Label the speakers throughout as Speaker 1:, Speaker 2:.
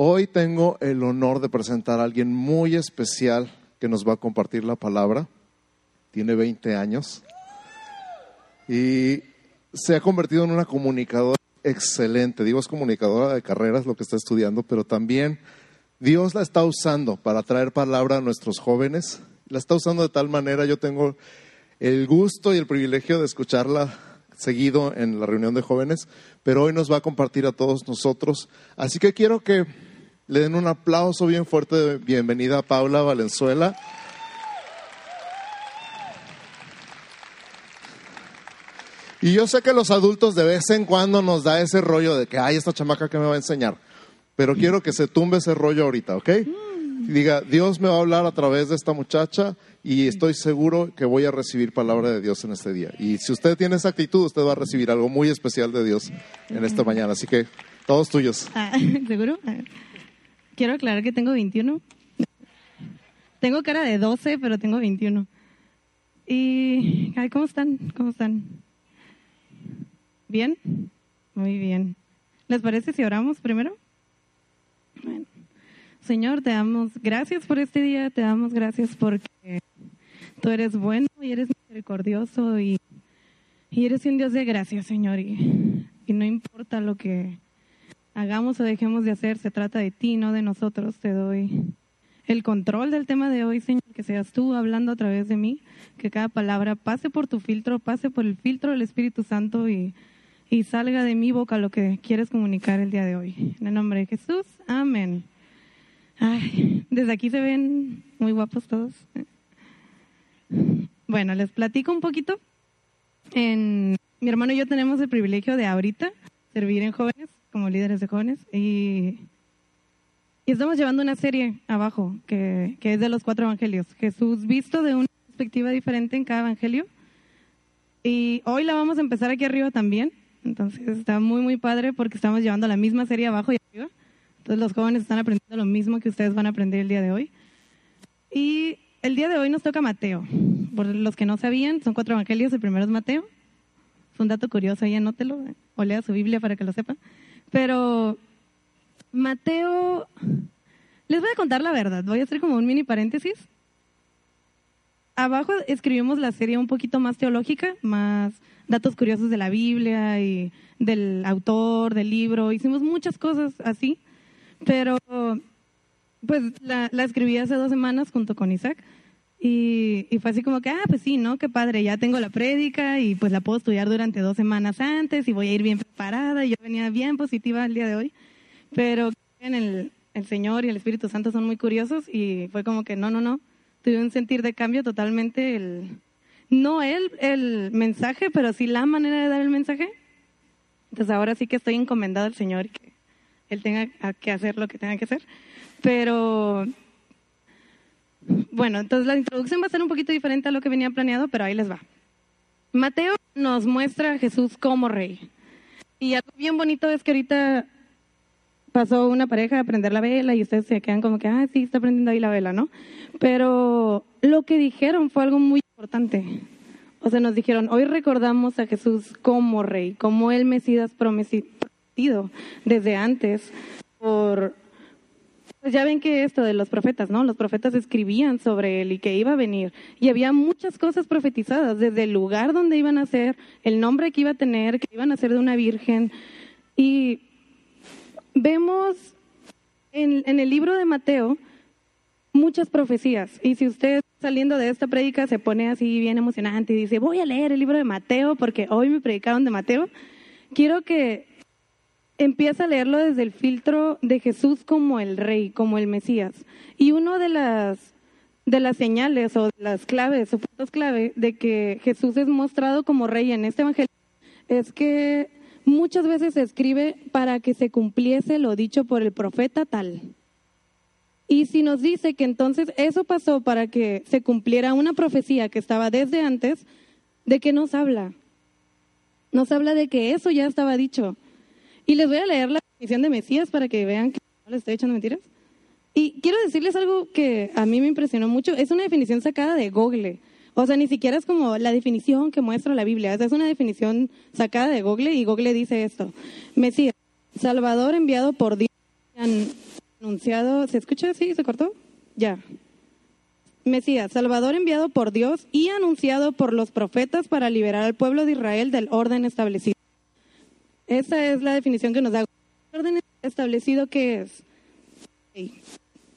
Speaker 1: Hoy tengo el honor de presentar a alguien muy especial que nos va a compartir la palabra. Tiene 20 años y se ha convertido en una comunicadora excelente. Digo, es comunicadora de carreras lo que está estudiando, pero también Dios la está usando para traer palabra a nuestros jóvenes. La está usando de tal manera, yo tengo el gusto y el privilegio de escucharla seguido en la reunión de jóvenes, pero hoy nos va a compartir a todos nosotros. Así que quiero que le den un aplauso bien fuerte de bienvenida a Paula Valenzuela. Y yo sé que los adultos de vez en cuando nos da ese rollo de que, ay, esta chamaca que me va a enseñar. Pero quiero que se tumbe ese rollo ahorita, ¿ok? Y diga, Dios me va a hablar a través de esta muchacha y estoy seguro que voy a recibir palabra de Dios en este día. Y si usted tiene esa actitud, usted va a recibir algo muy especial de Dios en esta mañana. Así que, todos tuyos.
Speaker 2: Ah, ¿Seguro? Quiero aclarar que tengo 21. Tengo cara de 12, pero tengo 21. Y, ay, ¿cómo están? ¿Cómo están? ¿Bien? Muy bien. ¿Les parece si oramos primero? Bueno. Señor, te damos gracias por este día, te damos gracias porque tú eres bueno y eres misericordioso y, y eres un Dios de gracia, Señor. Y, y no importa lo que hagamos o dejemos de hacer, se trata de ti, no de nosotros. Te doy el control del tema de hoy, Señor, que seas tú hablando a través de mí, que cada palabra pase por tu filtro, pase por el filtro del Espíritu Santo y, y salga de mi boca lo que quieres comunicar el día de hoy. En el nombre de Jesús, amén. Ay, desde aquí se ven muy guapos todos. Bueno, les platico un poquito. En, mi hermano y yo tenemos el privilegio de ahorita servir en jóvenes, como líderes de jóvenes, y, y estamos llevando una serie abajo que, que es de los cuatro evangelios. Jesús visto de una perspectiva diferente en cada evangelio. Y hoy la vamos a empezar aquí arriba también. Entonces está muy, muy padre porque estamos llevando la misma serie abajo y arriba. Entonces los jóvenes están aprendiendo lo mismo que ustedes van a aprender el día de hoy. Y el día de hoy nos toca Mateo. Por los que no sabían, son cuatro evangelios. El primero es Mateo. Es un dato curioso, ahí anótelo o lea su Biblia para que lo sepan. Pero Mateo, les voy a contar la verdad. Voy a hacer como un mini paréntesis. Abajo escribimos la serie un poquito más teológica, más datos curiosos de la Biblia y del autor, del libro. Hicimos muchas cosas así, pero pues la, la escribí hace dos semanas junto con Isaac. Y, y, fue así como que, ah, pues sí, ¿no? Qué padre, ya tengo la prédica y pues la puedo estudiar durante dos semanas antes y voy a ir bien preparada. Y yo venía bien positiva el día de hoy. Pero en el, el Señor y el Espíritu Santo son muy curiosos y fue como que, no, no, no. Tuve un sentir de cambio totalmente el, no el, el mensaje, pero sí la manera de dar el mensaje. Entonces ahora sí que estoy encomendada al Señor y que Él tenga que hacer lo que tenga que hacer. Pero bueno, entonces la introducción va a ser un poquito diferente a lo que venía planeado, pero ahí les va. Mateo nos muestra a Jesús como rey. Y algo bien bonito es que ahorita pasó una pareja a prender la vela y ustedes se quedan como que, ah, sí, está prendiendo ahí la vela, ¿no? Pero lo que dijeron fue algo muy importante. O sea, nos dijeron, hoy recordamos a Jesús como rey, como el Mesías prometido desde antes por pues ya ven que esto de los profetas, ¿no? Los profetas escribían sobre él y que iba a venir. Y había muchas cosas profetizadas, desde el lugar donde iban a ser, el nombre que iba a tener, que iban a ser de una virgen. Y vemos en, en el libro de Mateo muchas profecías. Y si usted saliendo de esta prédica se pone así bien emocionante y dice, voy a leer el libro de Mateo porque hoy me predicaron de Mateo, quiero que empieza a leerlo desde el filtro de Jesús como el rey, como el Mesías. Y una de las, de las señales o las claves puntos clave de que Jesús es mostrado como rey en este evangelio es que muchas veces se escribe para que se cumpliese lo dicho por el profeta tal. Y si nos dice que entonces eso pasó para que se cumpliera una profecía que estaba desde antes, ¿de qué nos habla? Nos habla de que eso ya estaba dicho y les voy a leer la definición de Mesías para que vean que no les estoy echando mentiras. Y quiero decirles algo que a mí me impresionó mucho. Es una definición sacada de Google. O sea, ni siquiera es como la definición que muestra la Biblia. es una definición sacada de Google y Google dice esto. Mesías, Salvador enviado por Dios anunciado, ¿se escucha? ¿Sí? ¿Se cortó? Ya. Mesías, Salvador enviado por Dios y anunciado por los profetas para liberar al pueblo de Israel del orden establecido. Esa es la definición que nos da. ¿El orden establecido qué es?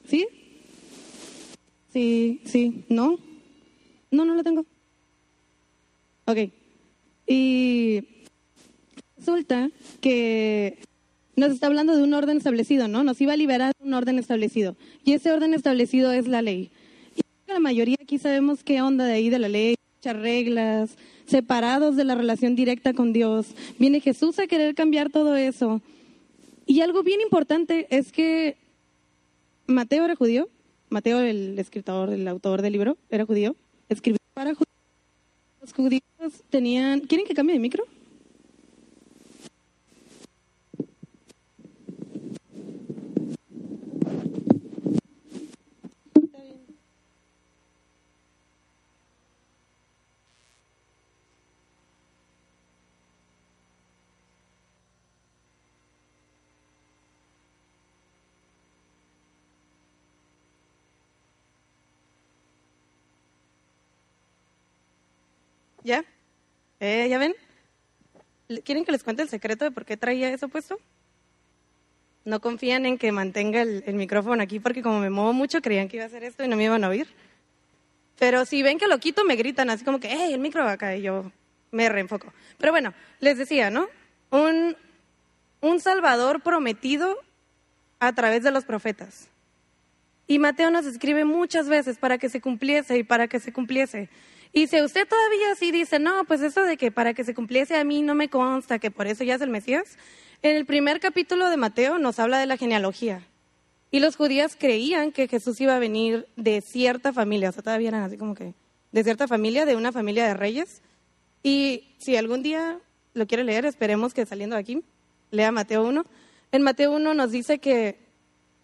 Speaker 2: ¿Sí? Sí, sí, ¿no? No, no lo tengo. Ok. Y resulta que nos está hablando de un orden establecido, ¿no? Nos iba a liberar un orden establecido. Y ese orden establecido es la ley. Y la mayoría aquí sabemos qué onda de ahí de la ley, muchas reglas, separados de la relación directa con Dios. Viene Jesús a querer cambiar todo eso. Y algo bien importante es que Mateo era judío. Mateo, el escritor, el autor del libro, era judío. Escribió para judíos. Los judíos tenían... ¿Quieren que cambie de micro? ¿Ya? ¿Eh, ¿Ya ven? ¿Quieren que les cuente el secreto de por qué traía eso puesto? No confían en que mantenga el, micrófono aquí porque como me muevo mucho creían que iba a hacer esto y no me iban a oír. Pero si ven que lo quito me gritan así como que, hey, el micro va acá y yo me reenfoco. Pero bueno, les decía, ¿no? Un, un Salvador prometido a través de los profetas. Y Mateo nos escribe muchas veces para que se cumpliese y para que se cumpliese. Y si usted todavía sí dice, no, pues eso de que para que se cumpliese a mí no me consta, que por eso ya es el Mesías, en el primer capítulo de Mateo nos habla de la genealogía. Y los judíos creían que Jesús iba a venir de cierta familia, o sea, todavía eran así como que de cierta familia, de una familia de reyes. Y si algún día lo quiere leer, esperemos que saliendo de aquí, lea Mateo 1. En Mateo 1 nos dice que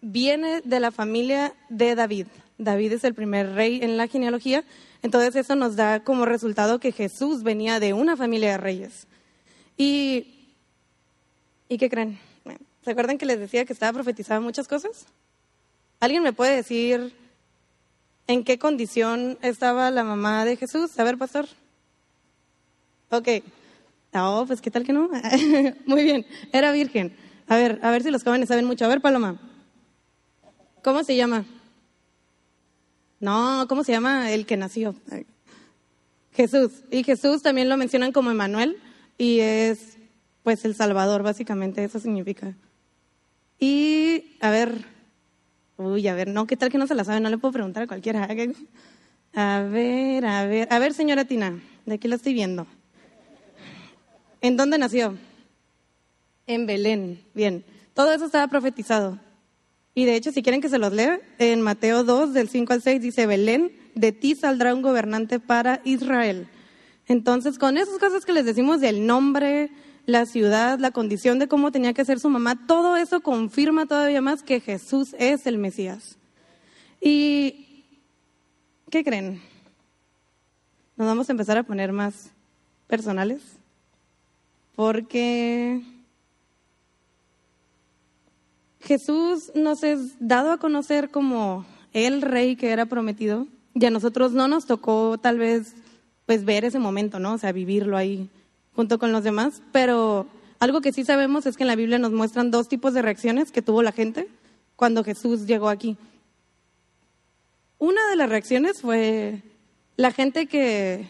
Speaker 2: viene de la familia de David. David es el primer rey en la genealogía entonces eso nos da como resultado que Jesús venía de una familia de reyes. ¿Y, ¿y qué creen? ¿Se acuerdan que les decía que estaba profetizada muchas cosas? ¿Alguien me puede decir en qué condición estaba la mamá de Jesús? A ver, pastor. Ok. No, pues qué tal que no. Muy bien, era virgen. A ver, a ver si los jóvenes saben mucho. A ver, Paloma. ¿Cómo se llama? No, ¿cómo se llama el que nació? Jesús. Y Jesús también lo mencionan como Emanuel y es pues el Salvador, básicamente, eso significa. Y a ver, uy, a ver, no, ¿qué tal que no se la sabe? No le puedo preguntar a cualquiera. A ver, a ver, a ver, señora Tina, de aquí la estoy viendo. ¿En dónde nació? En Belén, bien. Todo eso estaba profetizado. Y de hecho, si quieren que se los lea, en Mateo 2, del 5 al 6, dice, Belén, de ti saldrá un gobernante para Israel. Entonces, con esas cosas que les decimos del nombre, la ciudad, la condición de cómo tenía que ser su mamá, todo eso confirma todavía más que Jesús es el Mesías. ¿Y qué creen? Nos vamos a empezar a poner más personales. Porque Jesús nos es dado a conocer como el rey que era prometido y a nosotros no nos tocó tal vez pues ver ese momento, ¿no? O sea, vivirlo ahí junto con los demás, pero algo que sí sabemos es que en la Biblia nos muestran dos tipos de reacciones que tuvo la gente cuando Jesús llegó aquí. Una de las reacciones fue la gente que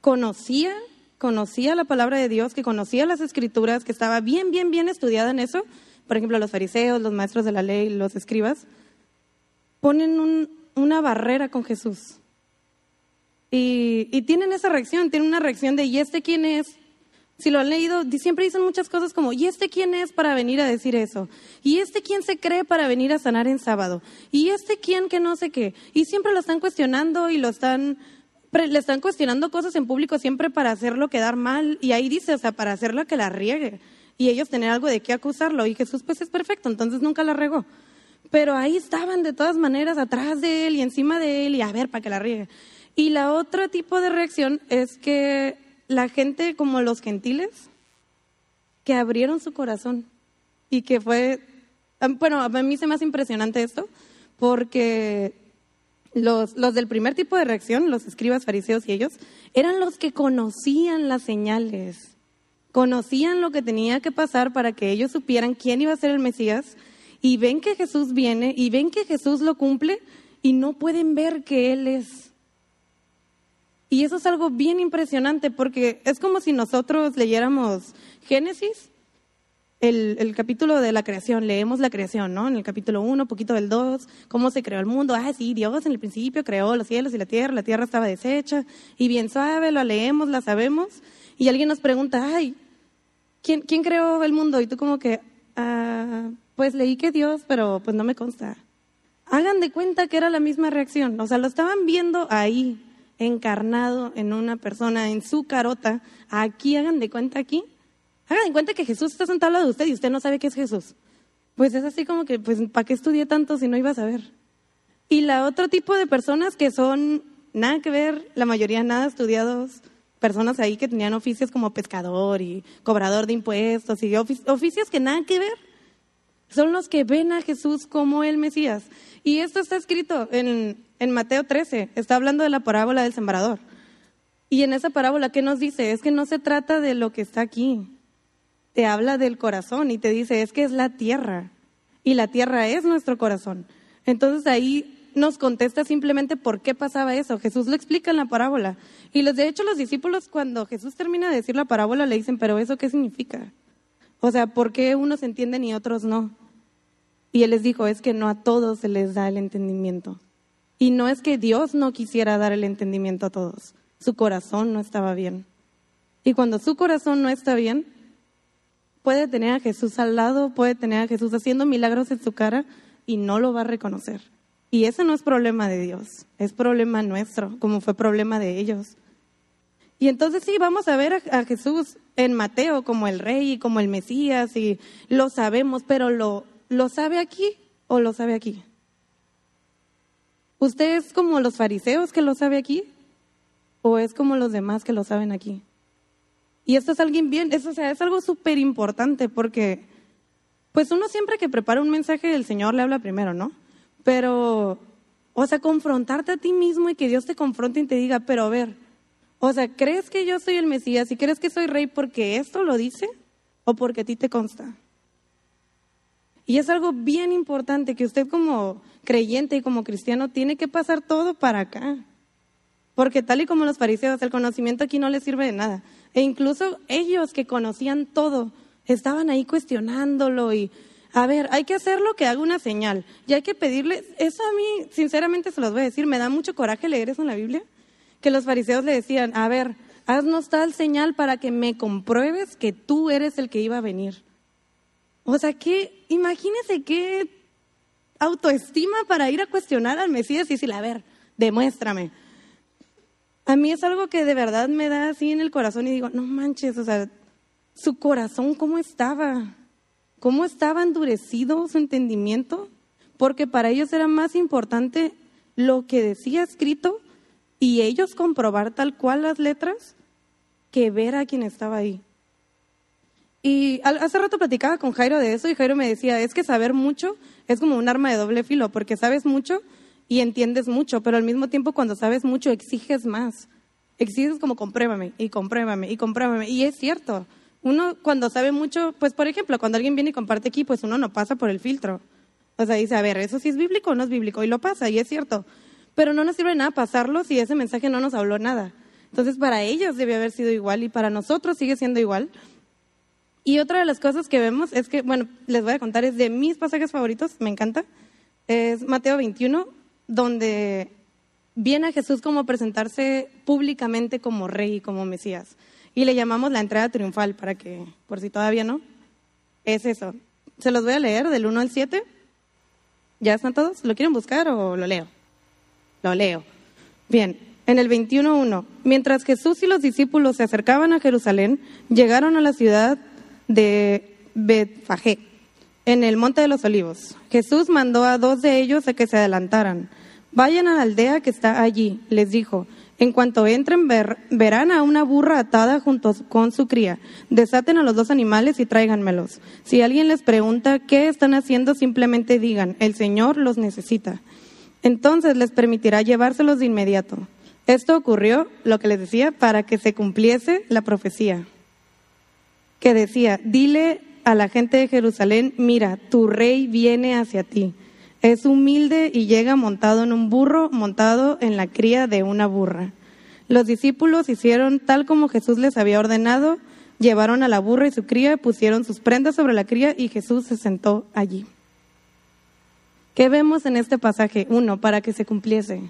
Speaker 2: conocía, conocía la palabra de Dios, que conocía las escrituras, que estaba bien, bien, bien estudiada en eso, por ejemplo, los fariseos, los maestros de la ley, los escribas, ponen una barrera con Jesús. Y, y, tienen esa reacción, tienen una reacción de, ¿y este quién es? Si lo han leído, siempre dicen muchas cosas como, ¿y este quién es para venir a decir eso? ¿Y este quién se cree para venir a sanar en sábado? ¿Y este quién que no sé qué? Y siempre lo están cuestionando y lo están, le están cuestionando cosas en público siempre para hacerlo quedar mal. Y ahí dice, o sea, para hacerlo que la riegue y ellos tener algo de qué acusarlo. Y Jesús pues es perfecto, entonces nunca la regó. Pero ahí estaban de todas maneras atrás de él y encima de él y a ver para que la riegue. Y la otra tipo de reacción es que la gente como los gentiles que abrieron su corazón y que fue bueno, a mí se me hace impresionante esto, porque los, los del primer tipo de reacción, los escribas, fariseos y ellos, eran los que conocían las señales, conocían lo que tenía que pasar para que ellos supieran quién iba a ser el Mesías, y ven que Jesús viene, y ven que Jesús lo cumple, y no pueden ver que Él es. Y eso es algo bien impresionante porque es como si nosotros leyéramos Génesis el, capítulo de la creación, leemos la creación, ¿no? En el capítulo 1, poquito del 2, cómo se creó el mundo. Ah, sí, Dios en el principio creó los cielos y la tierra, la tierra estaba deshecha y bien suave, lo leemos, la sabemos. Y alguien nos pregunta, ay, ¿quién, quién creó el mundo? Y tú como que, ah, pues leí que Dios, pero pues no me consta. Hagan de cuenta que era la misma reacción, o sea, lo estaban viendo ahí, encarnado en una persona, en su carota. Aquí, hagan de cuenta aquí, Hagan en cuenta que Jesús está sentado al lado de usted y usted no sabe qué es Jesús. Pues es así como que, pues, ¿para qué estudié tanto si no iba a saber? Y la otro tipo de personas que son nada que ver, la mayoría nada estudiados, personas ahí que tenían oficios como pescador y cobrador de impuestos y oficios que nada que ver, son los que ven a Jesús como el Mesías. Y esto está escrito en, en Mateo 13, está hablando de la parábola del sembrador. Y en esa parábola, ¿qué nos dice? Es que no se trata de lo que está aquí, te habla del corazón y te dice, es que es la tierra y la tierra es nuestro corazón. Entonces ahí nos contesta simplemente por qué pasaba eso. Jesús lo explica en la parábola. Y los, de hecho los discípulos cuando Jesús termina de decir la parábola le dicen, pero ¿eso qué significa? O sea, ¿por qué unos entienden y otros no? Y él les dijo, es que no a todos se les da el entendimiento. Y no es que Dios no quisiera dar el entendimiento a todos, su corazón no estaba bien. Y cuando su corazón no está bien, puede tener a Jesús al lado, puede tener a Jesús haciendo milagros en su cara y no lo va a reconocer. Y ese no es problema de Dios, es problema nuestro, como fue problema de ellos. Y entonces sí, vamos a ver a, Jesús en Mateo como el rey y como el Mesías y lo sabemos, pero ¿lo, ¿lo sabe aquí o lo sabe aquí? ¿Usted es como los fariseos que lo sabe aquí o es como los demás que lo saben aquí? Y esto es alguien bien, eso, sea, es algo súper importante porque, pues uno siempre que prepara un mensaje, el Señor le habla primero, ¿no? Pero, o sea, confrontarte a ti mismo y que Dios te confronte y te diga, pero a ver, o sea, ¿crees que yo soy el Mesías y crees que soy rey porque esto lo dice o porque a ti te consta? Y es algo bien importante que usted como creyente y como cristiano tiene que pasar todo para acá. Porque tal y como los fariseos, el conocimiento aquí no les sirve de nada. E incluso ellos que conocían todo, estaban ahí cuestionándolo y, a ver, hay que hacerlo que haga una señal. Y hay que pedirle, eso a mí, sinceramente se los voy a decir, me da mucho coraje leer eso en la Biblia, que los fariseos le decían, a ver, haznos tal señal para que me compruebes que tú eres el que iba a venir. O sea, que, imagínese qué autoestima para ir a cuestionar al Mesías y decirle, a ver, demuéstrame. A mí es algo que de verdad me da así en el corazón y digo, no manches, o sea, su corazón cómo estaba, cómo estaba endurecido su entendimiento, porque para ellos era más importante lo que decía escrito y ellos comprobar tal cual las letras que ver a quien estaba ahí. Y hace rato platicaba con Jairo de eso y Jairo me decía, es que saber mucho es como un arma de doble filo, porque sabes mucho, y entiendes mucho, pero al mismo tiempo cuando sabes mucho exiges más. Exiges como compruébame y compruébame y compruébame. Y es cierto, uno cuando sabe mucho, pues por ejemplo, cuando alguien viene y comparte aquí, pues uno no pasa por el filtro. O sea, dice, a ver, eso sí es bíblico o no es bíblico, y lo pasa, y es cierto. Pero no nos sirve nada pasarlo si ese mensaje no nos habló nada. Entonces, para ellos debe haber sido igual y para nosotros sigue siendo igual. Y otra de las cosas que vemos es que, bueno, les voy a contar, es de mis pasajes favoritos, me encanta, es Mateo 21, donde viene a Jesús como presentarse públicamente como rey y como Mesías. Y le llamamos la entrada triunfal para que, por si todavía no, es eso. Se los voy a leer del 1 al 7. ¿Ya están todos? ¿Lo quieren buscar o lo leo? Lo leo. Bien, en el 21.1, mientras Jesús y los discípulos se acercaban a Jerusalén, llegaron a la ciudad de Betfagé, en el Monte de los Olivos. Jesús mandó a dos de ellos a que se adelantaran Vayan a la aldea que está allí, les dijo, En cuanto entren, verán a una burra atada junto con su cría. Desaten a los dos animales y tráiganmelos. Si alguien les pregunta qué están haciendo, simplemente digan, el Señor los necesita. Entonces les permitirá llevárselos de inmediato. Esto ocurrió, lo que les decía, para que se cumpliese la profecía, que decía, dile a la gente de Jerusalén, mira, tu rey viene hacia ti. Es humilde y llega montado en un burro, montado en la cría de una burra. Los discípulos hicieron tal como Jesús les había ordenado, llevaron a la burra y su cría, pusieron sus prendas sobre la cría y Jesús se sentó allí. ¿Qué vemos en este pasaje? Uno, para que se cumpliese.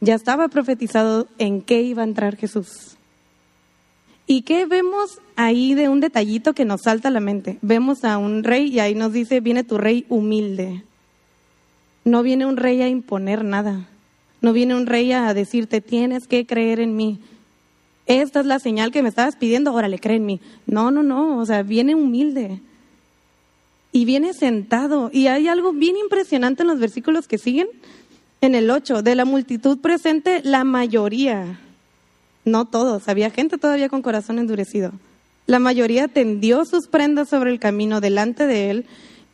Speaker 2: Ya estaba profetizado en qué iba a entrar Jesús. ¿Y qué vemos ahí de un detallito que nos salta a la mente? Vemos a un rey y ahí nos dice, viene tu rey humilde. No viene un rey a imponer nada. No viene un rey a decirte, tienes que creer en mí. Esta es la señal que me estabas pidiendo, órale, cree en mí. No, no, no, o sea, viene humilde. Y viene sentado. Y hay algo bien impresionante en los versículos que siguen. En el 8, de la multitud presente, la mayoría, no todos, había gente todavía con corazón endurecido. La mayoría tendió sus prendas sobre el camino delante de él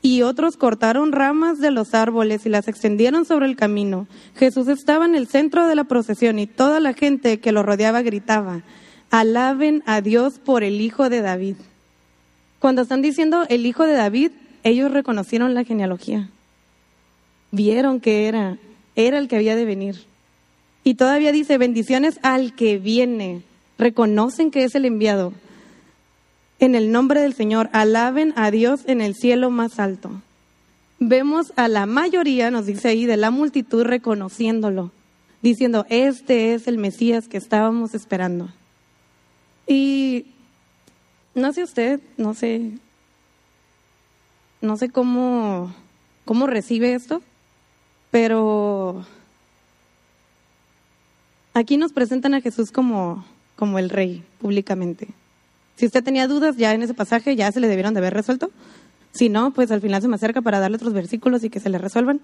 Speaker 2: y otros cortaron ramas de los árboles y las extendieron sobre el camino. Jesús estaba en el centro de la procesión y toda la gente que lo rodeaba gritaba, alaben a Dios por el Hijo de David. Cuando están diciendo el Hijo de David, ellos reconocieron la genealogía. Vieron que era, era el que había de venir. Y todavía dice, bendiciones al que viene. Reconocen que es el enviado en el nombre del Señor, alaben a Dios en el cielo más alto. Vemos a la mayoría, nos dice ahí, de la multitud reconociéndolo, diciendo, este es el Mesías que estábamos esperando. Y no sé usted, no sé, no sé cómo, cómo recibe esto, pero aquí nos presentan a Jesús como, como el rey públicamente. Si usted tenía dudas ya en ese pasaje, ya se le debieron de haber resuelto. Si no, pues al final se me acerca para darle otros versículos y que se le resuelvan.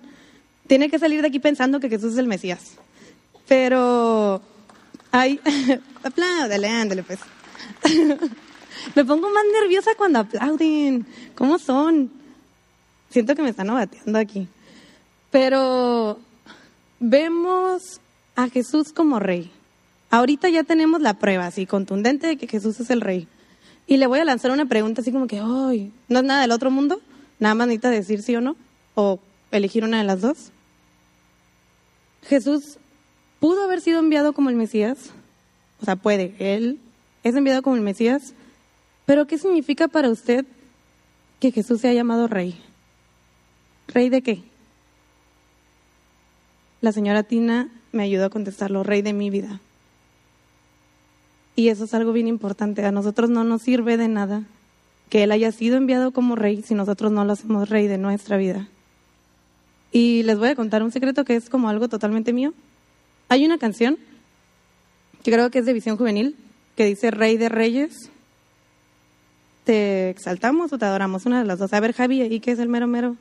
Speaker 2: Tiene que salir de aquí pensando que Jesús es el Mesías. Pero hay... Apláudale, ándale pues. me pongo más nerviosa cuando aplauden. ¿Cómo son? Siento que me están abateando aquí. Pero vemos a Jesús como rey. Ahorita ya tenemos la prueba así contundente de que Jesús es el rey. Y le voy a lanzar una pregunta así como que, ¡ay! ¿No es nada del otro mundo? Nada más necesita decir sí o no, o elegir una de las dos. Jesús pudo haber sido enviado como el Mesías, o sea, puede, él es enviado como el Mesías, pero ¿qué significa para usted que Jesús sea llamado rey? ¿Rey de qué? La señora Tina me ayudó a contestarlo, rey de mi vida. Y eso es algo bien importante. A nosotros no nos sirve de nada que Él haya sido enviado como rey si nosotros no lo hacemos rey de nuestra vida. Y les voy a contar un secreto que es como algo totalmente mío. Hay una canción que creo que es de Visión Juvenil que dice Rey de Reyes. ¿Te exaltamos o te adoramos? Una de las dos. A ver, Javi, ¿y qué es el mero mero?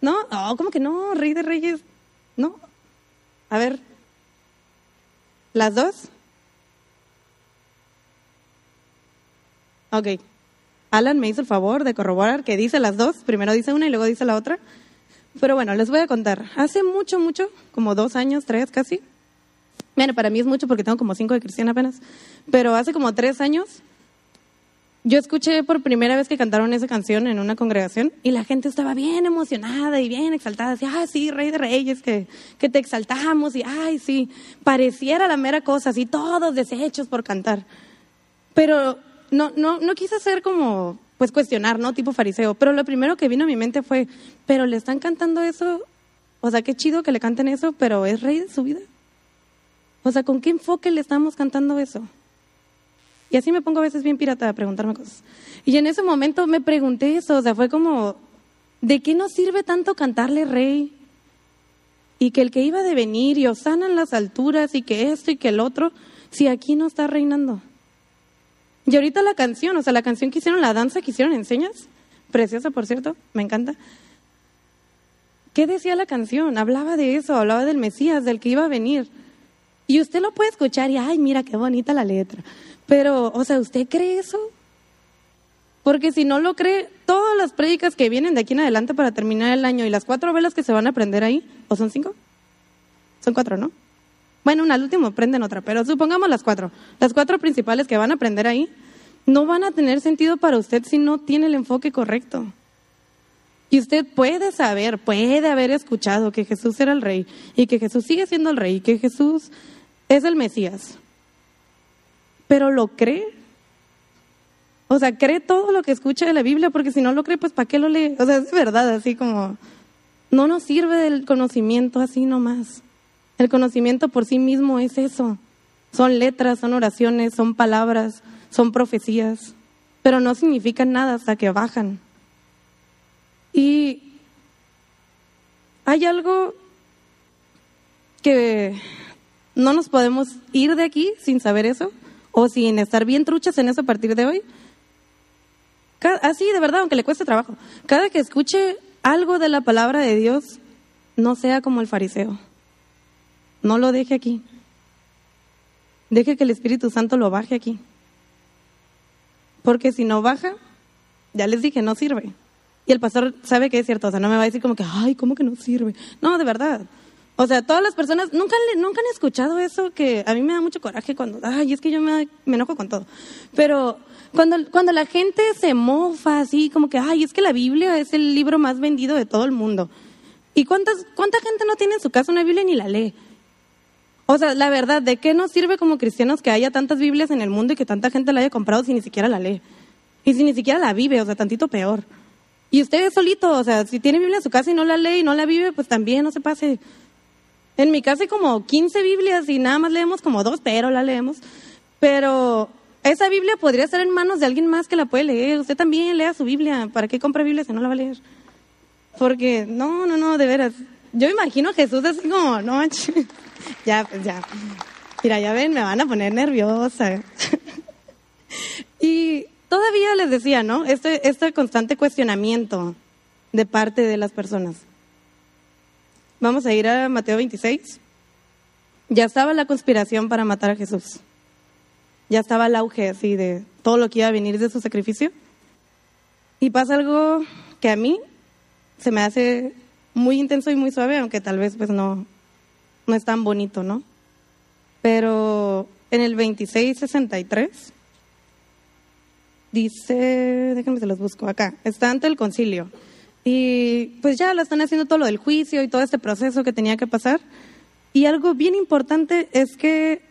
Speaker 2: No, no, ¿cómo que no? Rey de Reyes. No. A ver. ¿Las dos? Ok. Alan me hizo el favor de corroborar que dice las dos. Primero dice una y luego dice la otra. Pero bueno, les voy a contar. Hace mucho, mucho, como dos años, tres casi. Bueno, para mí es mucho porque tengo como cinco de cristiana apenas. Pero hace como tres años, yo escuché por primera vez que cantaron esa canción en una congregación y la gente estaba bien emocionada y bien exaltada. Decía, ah, sí, Rey de Reyes, que, que te exaltamos. Y, ay, sí, pareciera la mera cosa, así, todos deshechos por cantar. Pero no, no, no quise hacer como, pues cuestionar, ¿no? Tipo fariseo, pero lo primero que vino a mi mente fue, pero le están cantando eso, o sea, qué chido que le canten eso, pero es rey de su vida. O sea, ¿con qué enfoque le estamos cantando eso? Y así me pongo a veces bien pirata a preguntarme cosas. Y en ese momento me pregunté eso, o sea, fue como, ¿de qué nos sirve tanto cantarle rey? Y que el que iba de venir y osana en las alturas y que esto y que el otro, si aquí no está reinando. Y ahorita la canción, o sea, la canción que hicieron, la danza que hicieron, ¿enseñas? Preciosa, por cierto, me encanta. ¿Qué decía la canción? Hablaba de eso, hablaba del Mesías, del que iba a venir. Y usted lo puede escuchar y, ay, mira qué bonita la letra. Pero, o sea, ¿usted cree eso? Porque si no lo cree, todas las prédicas que vienen de aquí en adelante para terminar el año y las cuatro velas que se van a aprender ahí, ¿o son cinco? Son cuatro, ¿no? Bueno, una al último aprenden otra, pero supongamos las cuatro. Las cuatro principales que van a aprender ahí no van a tener sentido para usted si no tiene el enfoque correcto. Y usted puede saber, puede haber escuchado que Jesús era el rey y que Jesús sigue siendo el rey y que Jesús es el Mesías. Pero ¿lo cree? O sea, cree todo lo que escucha de la Biblia, porque si no lo cree, pues ¿para qué lo lee? O sea, es verdad, así como no nos sirve del conocimiento así nomás. El conocimiento por sí mismo es eso. Son letras, son oraciones, son palabras, son profecías, pero no significan nada hasta que bajan. Y hay algo que no nos podemos ir de aquí sin saber eso o sin estar bien truchas en eso a partir de hoy. Así, de verdad, aunque le cueste trabajo. Cada que escuche algo de la palabra de Dios, no sea como el fariseo. No lo deje aquí. Deje que el Espíritu Santo lo baje aquí. Porque si no baja, ya les dije, no sirve. Y el pastor sabe que es cierto, o sea, no me va a decir como que, ay, ¿cómo que no sirve? No, de verdad. O sea, todas las personas nunca, han escuchado eso que a mí me da mucho coraje cuando, ay, es que yo me, me enojo con todo. Pero cuando, cuando la gente se mofa así, como que, ay, es que la Biblia es el libro más vendido de todo el mundo. ¿Y cuántas, cuánta gente no tiene en su casa una Biblia ni la lee? O sea, la verdad, ¿de qué nos sirve como cristianos que haya tantas Biblias en el mundo y que tanta gente la haya comprado si ni siquiera la lee? Y si ni siquiera la vive, o sea, tantito peor. Y usted solito, o sea, si tiene Biblia en su casa y no la lee y no la vive, pues también no se pase. En mi casa hay como 15 Biblias y nada más leemos como dos, pero la leemos. Pero esa Biblia podría estar en manos de alguien más que la puede leer. Usted también lea su Biblia. ¿Para qué compra Biblia si no la va a leer? Porque, no, no, no, de veras. Yo imagino a Jesús así como, no, ya, pues ya. Mira, ya ven, me van a poner nerviosa. y todavía les decía, ¿no? Este, este constante cuestionamiento de parte de las personas. Vamos a ir a Mateo 26. Ya estaba la conspiración para matar a Jesús. Ya estaba el auge así de todo lo que iba a venir de su sacrificio. Y pasa algo que a mí se me hace muy intenso y muy suave, aunque tal vez pues no, no es tan bonito, ¿no? Pero en el 2663 dice, déjenme se los busco acá, está ante el concilio. Y pues ya lo están haciendo todo lo del juicio y todo este proceso que tenía que pasar. Y algo bien importante es que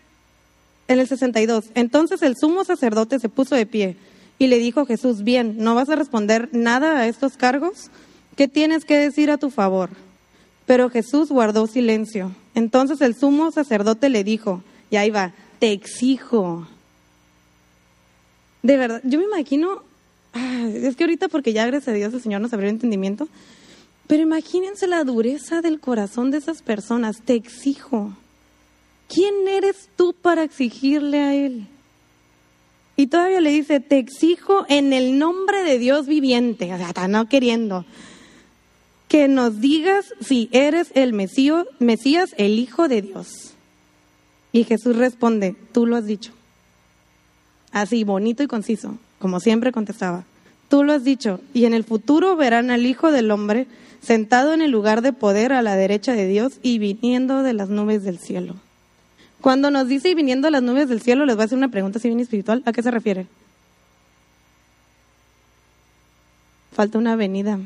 Speaker 2: en el 62, entonces el sumo sacerdote se puso de pie y le dijo a Jesús, bien, ¿no vas a responder nada a estos cargos? ¿Qué tienes que decir a tu favor? Pero Jesús guardó silencio. Entonces el sumo sacerdote le dijo, y ahí va, te exijo. De verdad, yo me imagino es que ahorita porque ya gracias a Dios el Señor nos abrió el entendimiento, pero imagínense la dureza del corazón de esas personas, te exijo. ¿Quién eres tú para exigirle a Él? Y todavía le dice, te exijo en el nombre de Dios viviente, o sea, no queriendo, que nos digas si eres el Mesías, el Hijo de Dios. Y Jesús responde, tú lo has dicho. Así, bonito y conciso como siempre contestaba, tú lo has dicho, y en el futuro verán al Hijo del Hombre sentado en el lugar de poder a la derecha de Dios y viniendo de las nubes del cielo. Cuando nos dice y viniendo de las nubes del cielo, les voy a hacer una pregunta así bien espiritual. ¿A qué se refiere? Falta una venida.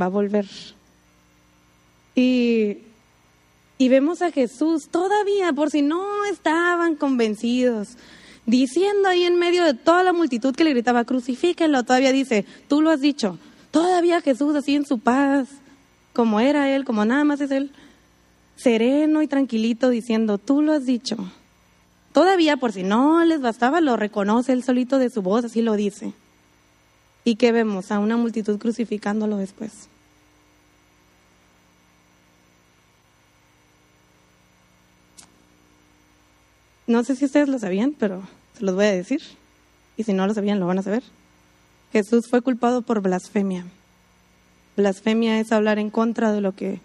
Speaker 2: Va a volver. Y, y vemos a Jesús todavía, por si no estaban convencidos, diciendo ahí en medio de toda la multitud que le gritaba, crucifíquenlo, todavía dice, tú lo has dicho, todavía Jesús así en su paz, como era él, como nada más es él, sereno y tranquilito diciendo, tú lo has dicho. Todavía por si no les bastaba, lo reconoce él solito de su voz, así lo dice. ¿Y qué vemos? A una multitud crucificándolo después. No sé si ustedes lo sabían, pero se los voy a decir. Y si no lo sabían, lo van a saber. Jesús fue culpado por blasfemia. Blasfemia es hablar en contra de lo que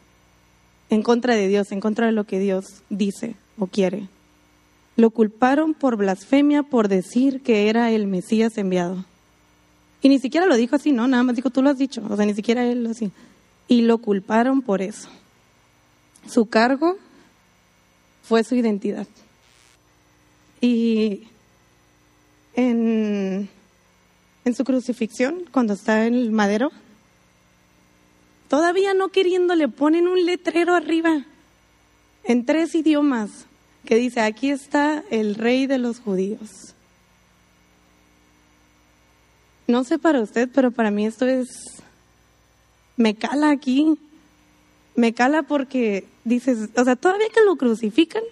Speaker 2: en contra de Dios, en contra de lo que Dios dice o quiere. Lo culparon por blasfemia, por decir que era el Mesías enviado. Y ni siquiera lo dijo así, ¿no? Nada más dijo, tú lo has dicho. O sea, ni siquiera él lo así. Y lo culparon por eso. Su cargo fue su identidad. Y en, en su crucifixión, cuando está en el madero, todavía no queriendo le ponen un letrero arriba en tres idiomas que dice, aquí está el rey de los judíos. No sé para usted, pero para mí esto es, me cala aquí, me cala porque dices, o sea, todavía que lo crucifican,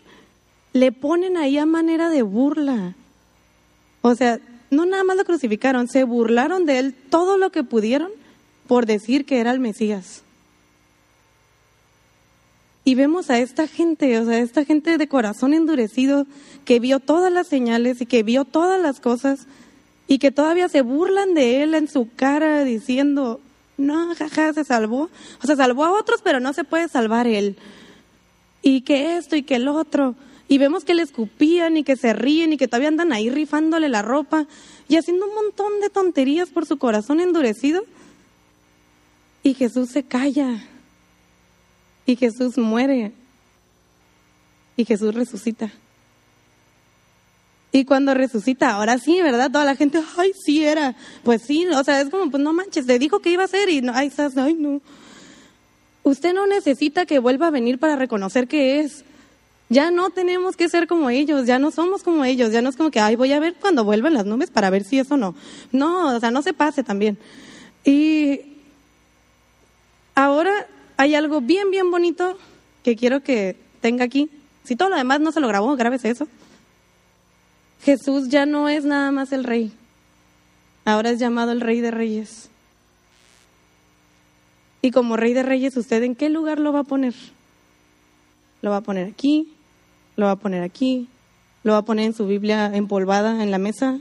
Speaker 2: le ponen ahí a manera de burla. O sea, no nada más lo crucificaron, se burlaron de él todo lo que pudieron por decir que era el Mesías. Y vemos a esta gente, o sea, esta gente de corazón endurecido que vio todas las señales y que vio todas las cosas y que todavía se burlan de él en su cara diciendo, no, jaja, se salvó. O sea, salvó a otros, pero no se puede salvar él. Y que esto y que el otro. Y vemos que le escupían y que se ríen y que todavía andan ahí rifándole la ropa y haciendo un montón de tonterías por su corazón endurecido. Y Jesús se calla. Y Jesús muere. Y Jesús resucita. Y cuando resucita, ahora sí, ¿verdad? Toda la gente, ay, sí era. Pues sí, o sea, es como, pues no manches, le dijo que iba a ser y no, ay, estás, ay, no. Usted no necesita que vuelva a venir para reconocer que es. Ya no tenemos que ser como ellos, ya no somos como ellos, ya no es como que, ay, voy a ver cuando vuelvan las nubes para ver si eso no. No, o sea, no se pase también. Y ahora hay algo bien, bien bonito que quiero que tenga aquí. Si todo lo demás no se lo grabó, grábese eso. Jesús ya no es nada más el rey, ahora es llamado el rey de reyes. Y como rey de reyes, ¿usted en qué lugar lo va a poner? Lo va a poner aquí, lo va a poner aquí, lo va a poner en su Biblia empolvada en la mesa,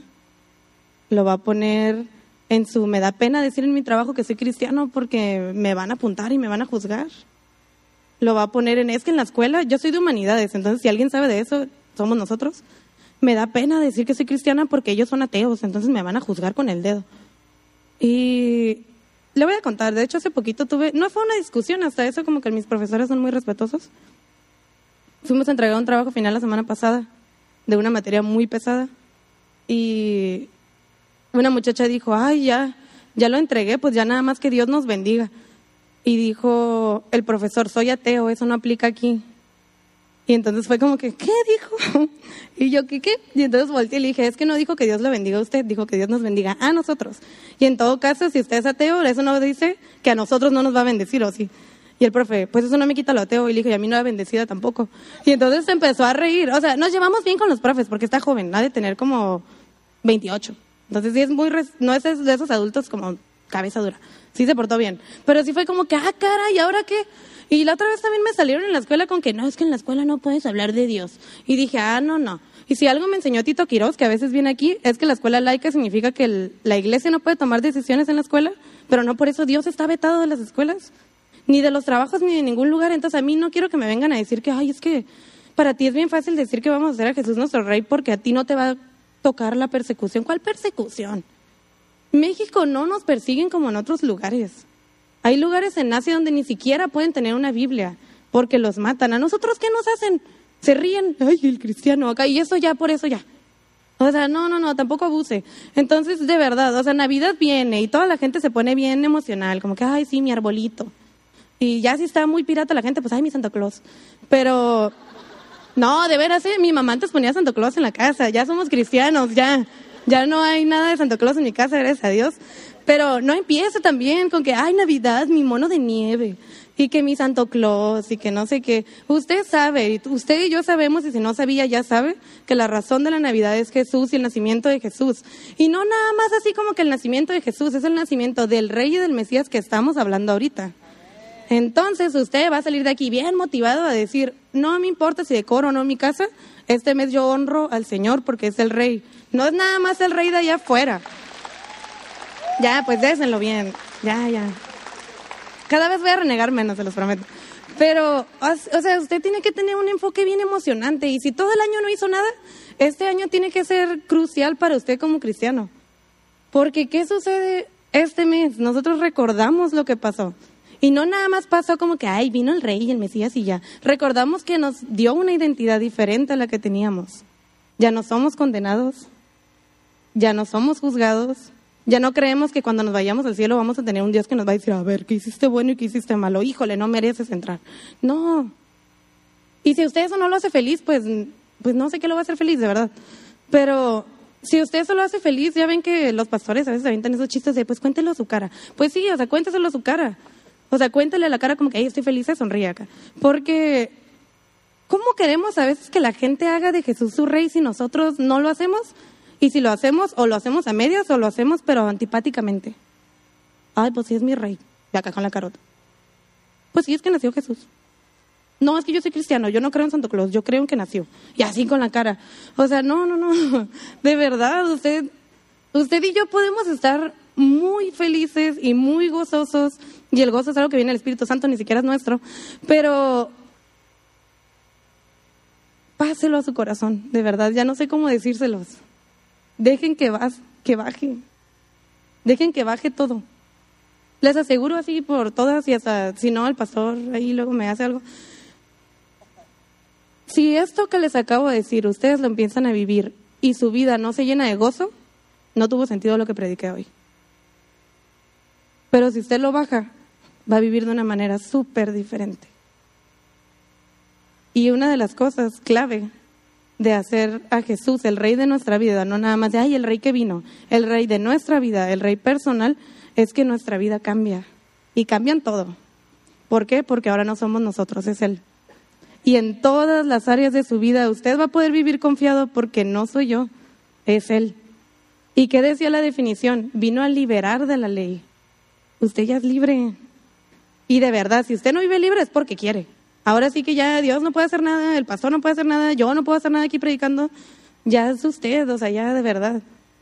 Speaker 2: lo va a poner en su... Me da pena decir en mi trabajo que soy cristiano porque me van a apuntar y me van a juzgar. Lo va a poner en... Es que en la escuela, yo soy de humanidades, entonces si alguien sabe de eso, somos nosotros me da pena decir que soy cristiana porque ellos son ateos, entonces me van a juzgar con el dedo. Y le voy a contar, de hecho hace poquito tuve, no fue una discusión hasta eso, como que mis profesores son muy respetuosos. Fuimos a entregar un trabajo final la semana pasada de una materia muy pesada y una muchacha dijo, ay, ya, ya lo entregué, pues ya nada más que Dios nos bendiga. Y dijo el profesor, soy ateo, eso no aplica aquí. Y entonces fue como que, ¿qué dijo? Y yo, ¿qué, qué? Y entonces volteé y le dije, es que no dijo que Dios lo bendiga a usted, dijo que Dios nos bendiga a nosotros. Y en todo caso, si usted es ateo, eso no dice que a nosotros no nos va a bendecir, ¿o sí? Y el profe, pues eso no me quita lo ateo. Y le dije, y a mí no la bendecida tampoco. Y entonces se empezó a reír. O sea, nos llevamos bien con los profes, porque está joven, ha de tener como 28. Entonces sí es muy, no es de esos adultos como cabeza dura. Sí se portó bien. Pero sí fue como que, ah, cara, ¿y ahora qué? Y la otra vez también me salieron en la escuela con que no, es que en la escuela no puedes hablar de Dios. Y dije, ah, no, no. Y si algo me enseñó Tito Quiroz, que a veces viene aquí, es que la escuela laica significa que la iglesia no puede tomar decisiones en la escuela, pero no por eso Dios está vetado de las escuelas, ni de los trabajos, ni de ningún lugar. Entonces a mí no quiero que me vengan a decir que, ay, es que para ti es bien fácil decir que vamos a hacer a Jesús nuestro rey porque a ti no te va a tocar la persecución. ¿Cuál persecución? México no nos persiguen como en otros lugares. Hay lugares en Asia donde ni siquiera pueden tener una Biblia porque los matan. ¿A nosotros qué nos hacen? Se ríen, ay, el cristiano acá, y eso ya, por eso ya. O sea, no, no, no, tampoco abuse. Entonces, de verdad, o sea, Navidad viene y toda la gente se pone bien emocional, como que, ay, sí, mi arbolito. Y ya si está muy pirata la gente, pues, ay, mi Santa Claus. Pero, no, de veras, ¿eh? mi mamá antes ponía Santa Claus en la casa, ya somos cristianos, ya. Ya no hay nada de Santa Claus en mi casa, gracias a Dios. Pero no empiece también con que, ay, Navidad, mi mono de nieve, y que mi Santo Claus, y que no sé qué. Usted sabe, usted y yo sabemos, y si no sabía, ya sabe, que la razón de la Navidad es Jesús y el nacimiento de Jesús. Y no nada más así como que el nacimiento de Jesús, es el nacimiento del Rey y del Mesías que estamos hablando ahorita. Entonces usted va a salir de aquí bien motivado a decir, no me importa si decoro o no mi casa, este mes yo honro al Señor porque es el Rey. No es nada más el Rey de allá afuera. Ya, pues désenlo bien. Ya, ya. Cada vez voy a renegar menos, se los prometo. Pero, o sea, usted tiene que tener un enfoque bien emocionante y si todo el año no hizo nada, este año tiene que ser crucial para usted como cristiano. Porque, ¿qué sucede este mes? Nosotros recordamos lo que pasó. Y no nada más pasó como que, ay, vino el rey y el Mesías y ya. Recordamos que nos dio una identidad diferente a la que teníamos. Ya no somos condenados, ya no somos juzgados, ya no creemos que cuando nos vayamos al cielo vamos a tener un Dios que nos va a decir, a ver, ¿qué hiciste bueno y qué hiciste malo? Híjole, no mereces entrar. No. Y si usted eso no lo hace feliz, pues, pues no sé qué lo va a hacer feliz, de verdad. Pero si usted eso lo hace feliz, ya ven que los pastores a veces avientan esos chistes de, pues cuéntelo a su cara. Pues sí, o sea, cuénteselo a su cara. O sea, cuéntele a la cara como que, ay, estoy feliz, se sonríe acá. Porque, ¿cómo queremos a veces que la gente haga de Jesús su rey si nosotros no lo hacemos? Y si lo hacemos, o lo hacemos a medias, o lo hacemos pero antipáticamente. Ay, pues sí es mi rey. De acá con la carota. Pues sí es que nació Jesús. No, es que yo soy cristiano, yo no creo en Santo Claus, yo creo en que nació. Y así con la cara. O sea, no, no, no. De verdad, usted, usted y yo podemos estar muy felices y muy gozosos. Y el gozo es algo que viene del Espíritu Santo, ni siquiera es nuestro. Pero páselo a su corazón, de verdad. Ya no sé cómo decírselos. Dejen que, vas, que baje. Dejen que baje todo. Les aseguro así por todas y hasta si no, el pastor ahí luego me hace algo. Si esto que les acabo de decir, ustedes lo empiezan a vivir y su vida no se llena de gozo, no tuvo sentido lo que prediqué hoy. Pero si usted lo baja, va a vivir de una manera súper diferente. Y una de las cosas clave de hacer a Jesús el rey de nuestra vida, no nada más de, ay, el rey que vino, el rey de nuestra vida, el rey personal, es que nuestra vida cambia. Y cambian todo. ¿Por qué? Porque ahora no somos nosotros, es Él. Y en todas las áreas de su vida usted va a poder vivir confiado porque no soy yo, es Él. ¿Y qué decía la definición? Vino a liberar de la ley. Usted ya es libre. Y de verdad, si usted no vive libre es porque quiere. Ahora sí que ya Dios no puede hacer nada, el pastor no puede hacer nada, yo no puedo hacer nada aquí predicando. Ya es usted, o sea, ya de verdad.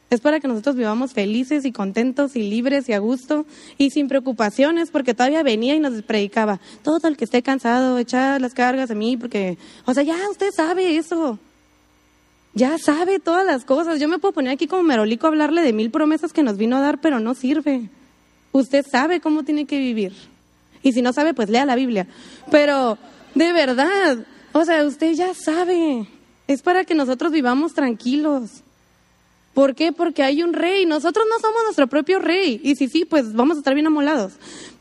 Speaker 2: Es para que nosotros vivamos felices y contentos y libres y a gusto y sin preocupaciones, porque todavía venía y nos predicaba. Todo el que esté cansado, echar las cargas a mí, porque, o sea, ya usted sabe eso. Ya sabe todas las cosas. Yo me puedo poner aquí como merolico a hablarle de mil promesas que nos vino a dar, pero no sirve. Usted sabe cómo tiene que vivir. Y si no sabe, pues lea la Biblia. Pero de verdad, o sea, usted ya sabe. Es para que nosotros vivamos tranquilos. ¿Por qué? Porque hay un rey. Nosotros no somos nuestro propio rey. Y si sí, pues vamos a estar bien amolados.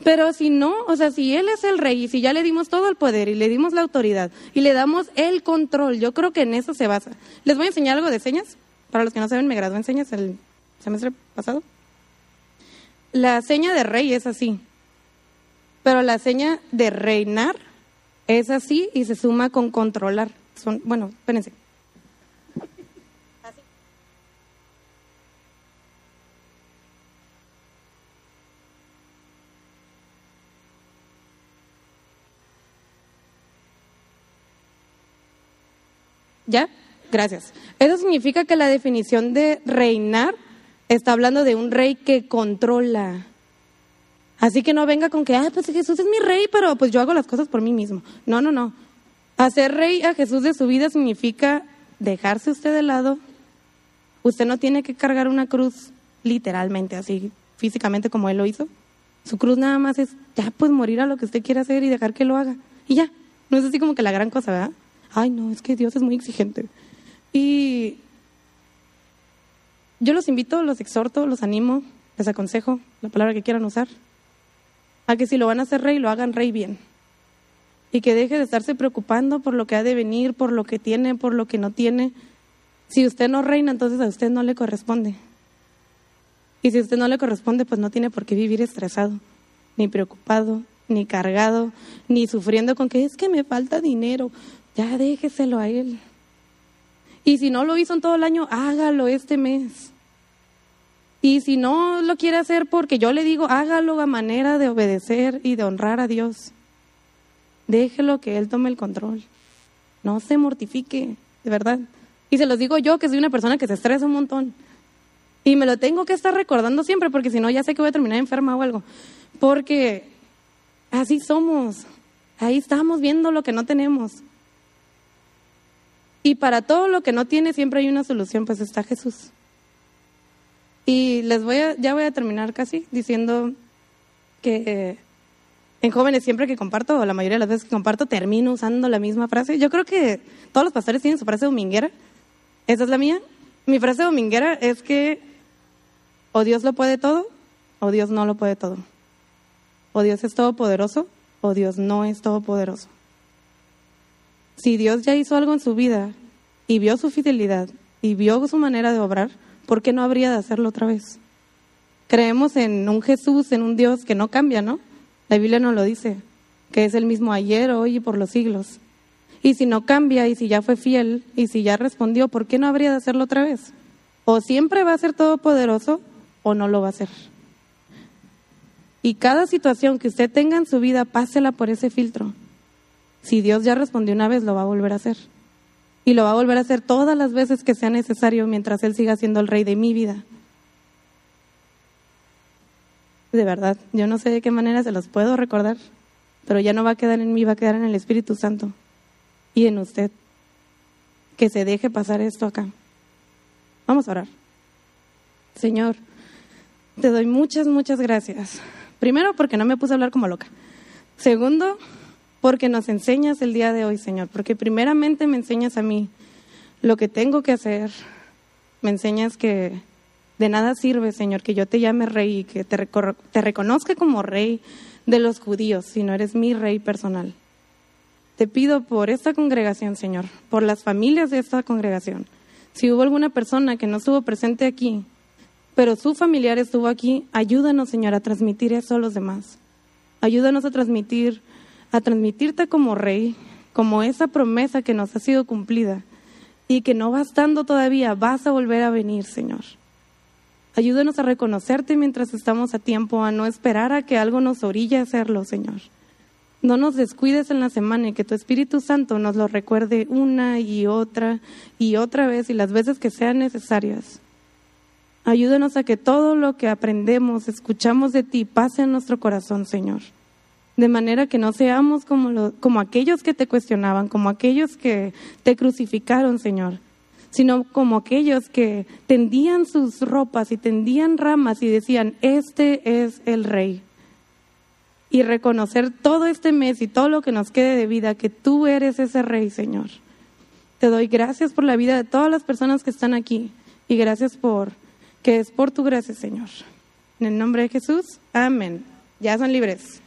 Speaker 2: Pero si no, o sea, si él es el rey y si ya le dimos todo el poder y le dimos la autoridad y le damos el control, yo creo que en eso se basa. Les voy a enseñar algo de señas. Para los que no saben, me gradué en señas el semestre pasado. La seña de rey es así. Pero la seña de reinar es así y se suma con controlar. Bueno, espérense. ¿Ya? Gracias. Eso significa que la definición de reinar está hablando de un rey que controla, Así que no venga con que, ah, pues Jesús es mi rey, pero pues yo hago las cosas por mí mismo. No, no, no. Hacer rey a Jesús de su vida significa dejarse usted de lado. Usted no tiene que cargar una cruz literalmente, así físicamente como él lo hizo. Su cruz nada más es, ya pues morir a lo que usted quiera hacer y dejar que lo haga. Y ya. No es así como que la gran cosa, ¿verdad? Ay, no, es que Dios es muy exigente. Y yo los invito, los exhorto, los animo, les aconsejo la palabra que quieran usar a que si lo van a hacer rey, lo hagan rey bien. Y que deje de estarse preocupando por lo que ha de venir, por lo que tiene, por lo que no tiene. Si usted no reina, entonces a usted no le corresponde. Y si usted no le corresponde, pues no tiene por qué vivir estresado, ni preocupado, ni cargado, ni sufriendo con que es que me falta dinero. Ya déjeselo a él. Y si no lo hizo en todo el año, hágalo este mes. Y si no lo quiere hacer porque yo le digo, hágalo a manera de obedecer y de honrar a Dios. Déjelo que Él tome el control. No se mortifique, de verdad. Y se los digo yo, que soy una persona que se estresa un montón. Y me lo tengo que estar recordando siempre, porque si no, ya sé que voy a terminar enferma o algo. Porque así somos. Ahí estamos viendo lo que no tenemos. Y para todo lo que no tiene siempre hay una solución, pues está Jesús. Y les voy a, ya voy a terminar casi diciendo que en jóvenes siempre que comparto, o la mayoría de las veces que comparto, termino usando la misma frase. Yo creo que todos los pastores tienen su frase dominguera. Esa es la mía. Mi frase dominguera es que o Dios lo puede todo, o Dios no lo puede todo. O Dios es todopoderoso, o Dios no es todopoderoso. Si Dios ya hizo algo en su vida y vio su fidelidad y vio su manera de obrar, ¿por qué no habría de hacerlo otra vez? Creemos en un Jesús, en un Dios que no cambia, ¿no? La Biblia nos lo dice, que es el mismo ayer, hoy y por los siglos. Y si no cambia, y si ya fue fiel, y si ya respondió, ¿por qué no habría de hacerlo otra vez? O siempre va a ser todopoderoso, o no lo va a hacer. Y cada situación que usted tenga en su vida, pásela por ese filtro. Si Dios ya respondió una vez, lo va a volver a hacer. Y lo va a volver a hacer todas las veces que sea necesario mientras Él siga siendo el rey de mi vida. De verdad, yo no sé de qué manera se los puedo recordar, pero ya no va a quedar en mí, va a quedar en el Espíritu Santo y en usted. Que se deje pasar esto acá. Vamos a orar. Señor, te doy muchas, muchas gracias. Primero, porque no me puse a hablar como loca. Segundo, porque nos enseñas el día de hoy, Señor. Porque primeramente me enseñas a mí lo que tengo que hacer. Me enseñas que de nada sirve, Señor, que yo te llame rey y que te, te reconozca como rey de los judíos, si no eres mi rey personal. Te pido por esta congregación, Señor, por las familias de esta congregación. Si hubo alguna persona que no estuvo presente aquí, pero su familiar estuvo aquí, ayúdanos, Señor, a transmitir eso a los demás. Ayúdanos a transmitir, a transmitirte como rey, como esa promesa que nos ha sido cumplida y que no bastando todavía, vas a volver a venir, Señor. Ayúdanos a reconocerte mientras estamos a tiempo, a no esperar a que algo nos orille a hacerlo, Señor. No nos descuides en la semana y que tu Espíritu Santo nos lo recuerde una y otra y otra vez y las veces que sean necesarias. Ayúdanos a que todo lo que aprendemos, escuchamos de ti, pase en nuestro corazón, Señor. De manera que no seamos como, como aquellos que te cuestionaban, como aquellos que te crucificaron, Señor, sino como aquellos que tendían sus ropas y tendían ramas y decían, este es el Rey. Y reconocer todo este mes y todo lo que nos quede de vida, que tú eres ese Rey, Señor. Te doy gracias por la vida de todas las personas que están aquí y gracias por que es por tu gracia, Señor. En el nombre de Jesús, amén. Ya son libres.